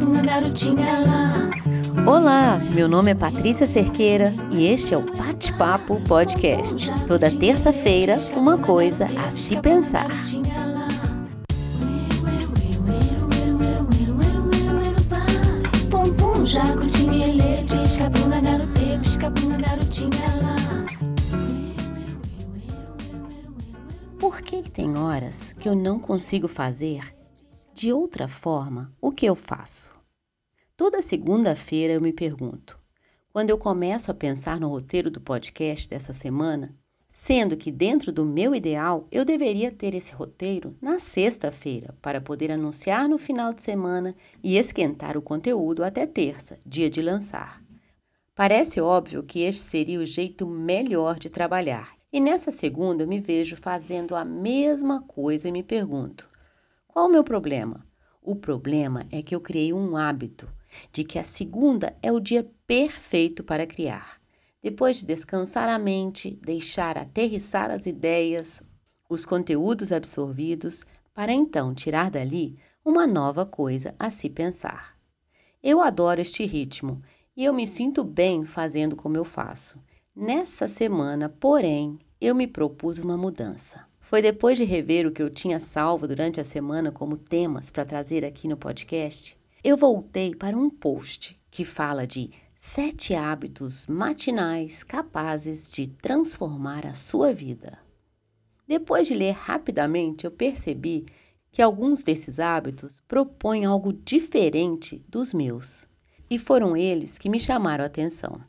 Pum garotinha lá. Olá, meu nome é Patrícia Cerqueira e este é o Bate-Papo Podcast. Toda terça-feira, uma coisa a se pensar. Por que tem horas que eu não consigo fazer de outra forma o que eu faço? Toda segunda-feira eu me pergunto, quando eu começo a pensar no roteiro do podcast dessa semana, sendo que dentro do meu ideal eu deveria ter esse roteiro na sexta-feira para poder anunciar no final de semana e esquentar o conteúdo até terça, dia de lançar. Parece óbvio que este seria o jeito melhor de trabalhar. E nessa segunda eu me vejo fazendo a mesma coisa e me pergunto: qual o meu problema? O problema é que eu criei um hábito de que a segunda é o dia perfeito para criar. Depois de descansar a mente, deixar aterrissar as ideias, os conteúdos absorvidos, para então tirar dali uma nova coisa a se pensar. Eu adoro este ritmo e eu me sinto bem fazendo como eu faço. Nessa semana, porém, eu me propus uma mudança. Foi depois de rever o que eu tinha salvo durante a semana como temas para trazer aqui no podcast, eu voltei para um post que fala de sete hábitos matinais capazes de transformar a sua vida. Depois de ler rapidamente, eu percebi que alguns desses hábitos propõem algo diferente dos meus, e foram eles que me chamaram a atenção.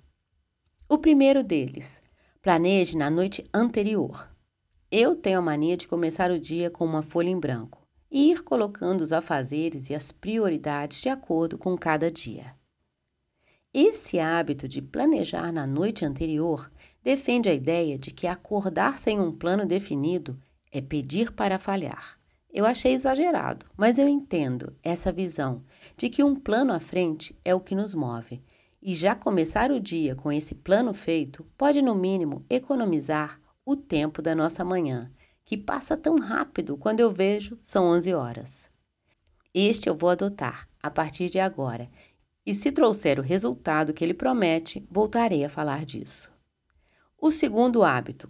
O primeiro deles, planeje na noite anterior. Eu tenho a mania de começar o dia com uma folha em branco e ir colocando os afazeres e as prioridades de acordo com cada dia. Esse hábito de planejar na noite anterior defende a ideia de que acordar sem um plano definido é pedir para falhar. Eu achei exagerado, mas eu entendo essa visão de que um plano à frente é o que nos move. E já começar o dia com esse plano feito pode, no mínimo, economizar o tempo da nossa manhã que passa tão rápido quando eu vejo são 11 horas. Este eu vou adotar a partir de agora, e se trouxer o resultado que ele promete, voltarei a falar disso. O segundo hábito: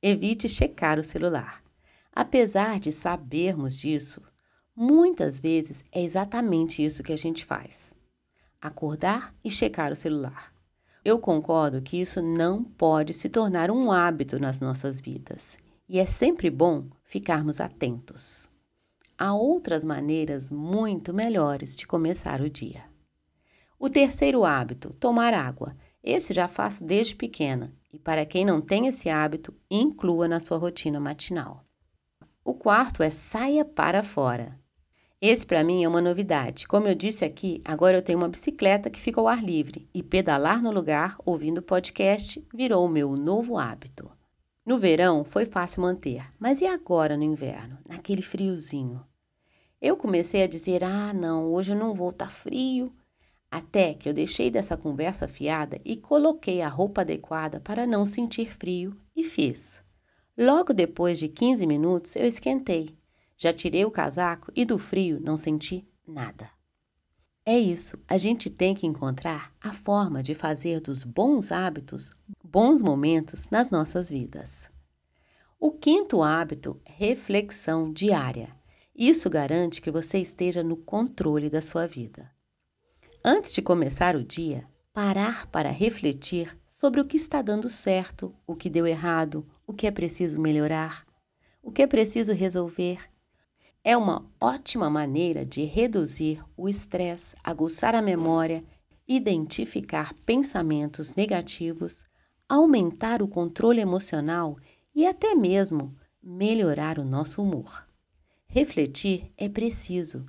evite checar o celular. Apesar de sabermos disso, muitas vezes é exatamente isso que a gente faz: acordar e checar o celular. Eu concordo que isso não pode se tornar um hábito nas nossas vidas e é sempre bom ficarmos atentos. Há outras maneiras muito melhores de começar o dia. O terceiro hábito, tomar água. Esse já faço desde pequena e, para quem não tem esse hábito, inclua na sua rotina matinal. O quarto é saia para fora. Esse para mim é uma novidade. Como eu disse aqui, agora eu tenho uma bicicleta que fica ao ar livre e pedalar no lugar ouvindo podcast virou o meu novo hábito. No verão foi fácil manter, mas e agora no inverno, naquele friozinho? Eu comecei a dizer: ah, não, hoje eu não vou, tá frio. Até que eu deixei dessa conversa fiada e coloquei a roupa adequada para não sentir frio e fiz. Logo depois de 15 minutos eu esquentei. Já tirei o casaco e do frio não senti nada. É isso, a gente tem que encontrar a forma de fazer dos bons hábitos bons momentos nas nossas vidas. O quinto hábito, reflexão diária. Isso garante que você esteja no controle da sua vida. Antes de começar o dia, parar para refletir sobre o que está dando certo, o que deu errado, o que é preciso melhorar, o que é preciso resolver. É uma ótima maneira de reduzir o estresse, aguçar a memória, identificar pensamentos negativos aumentar o controle emocional e até mesmo melhorar o nosso humor. Refletir é preciso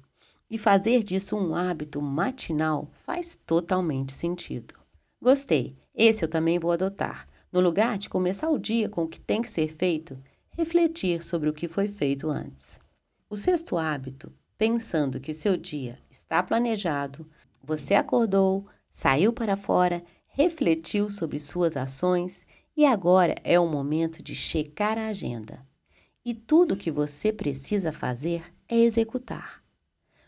e fazer disso um hábito matinal faz totalmente sentido. Gostei, esse eu também vou adotar. No lugar de começar o dia com o que tem que ser feito, refletir sobre o que foi feito antes. O sexto hábito, pensando que seu dia está planejado, você acordou, saiu para fora refletiu sobre suas ações E agora é o momento de checar a agenda. E tudo o que você precisa fazer é executar.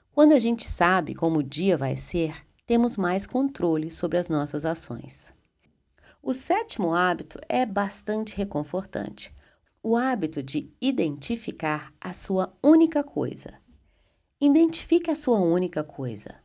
Quando a gente sabe como o dia vai ser, temos mais controle sobre as nossas ações. O sétimo hábito é bastante reconfortante. O hábito de identificar a sua única coisa. Identifique a sua única coisa.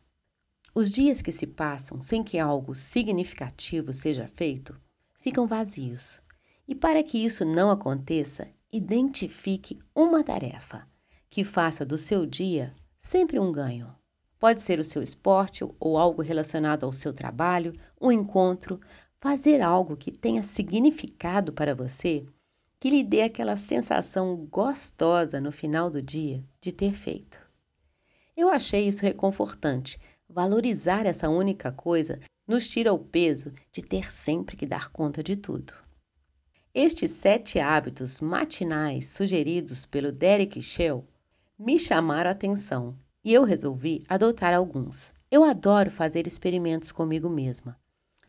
Os dias que se passam sem que algo significativo seja feito ficam vazios. E para que isso não aconteça, identifique uma tarefa que faça do seu dia sempre um ganho. Pode ser o seu esporte ou algo relacionado ao seu trabalho, um encontro, fazer algo que tenha significado para você, que lhe dê aquela sensação gostosa no final do dia de ter feito. Eu achei isso reconfortante. Valorizar essa única coisa nos tira o peso de ter sempre que dar conta de tudo. Estes sete hábitos matinais sugeridos pelo Derek Shell me chamaram a atenção e eu resolvi adotar alguns. Eu adoro fazer experimentos comigo mesma.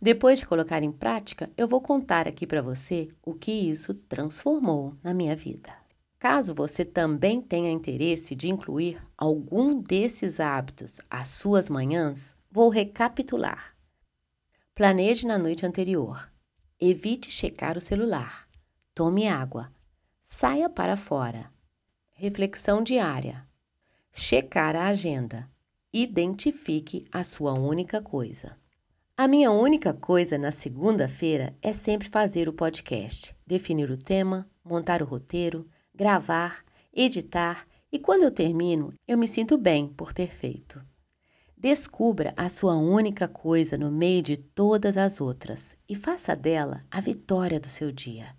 Depois de colocar em prática, eu vou contar aqui para você o que isso transformou na minha vida. Caso você também tenha interesse de incluir algum desses hábitos às suas manhãs, vou recapitular. Planeje na noite anterior. Evite checar o celular. Tome água. Saia para fora. Reflexão diária. Checar a agenda. Identifique a sua única coisa. A minha única coisa na segunda-feira é sempre fazer o podcast, definir o tema, montar o roteiro, gravar, editar e quando eu termino, eu me sinto bem por ter feito. Descubra a sua única coisa no meio de todas as outras e faça dela a vitória do seu dia.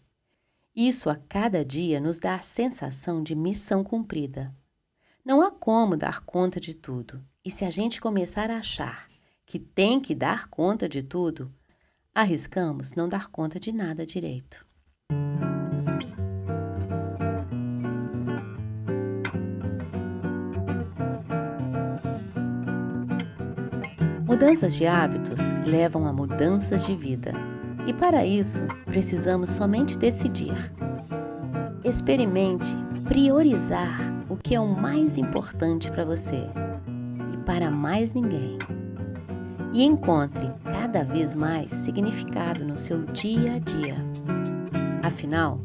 Isso a cada dia nos dá a sensação de missão cumprida. Não há como dar conta de tudo, e se a gente começar a achar que tem que dar conta de tudo, arriscamos não dar conta de nada direito. Mudanças de hábitos levam a mudanças de vida. E para isso, precisamos somente decidir. Experimente priorizar o que é o mais importante para você e para mais ninguém. E encontre cada vez mais significado no seu dia a dia. Afinal,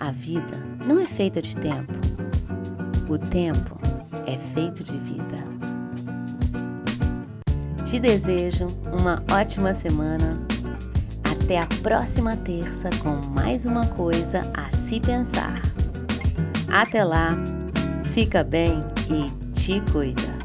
a vida não é feita de tempo. O tempo é feito de vida. Te desejo uma ótima semana até a próxima terça com mais uma coisa a se pensar. Até lá, fica bem e te cuida.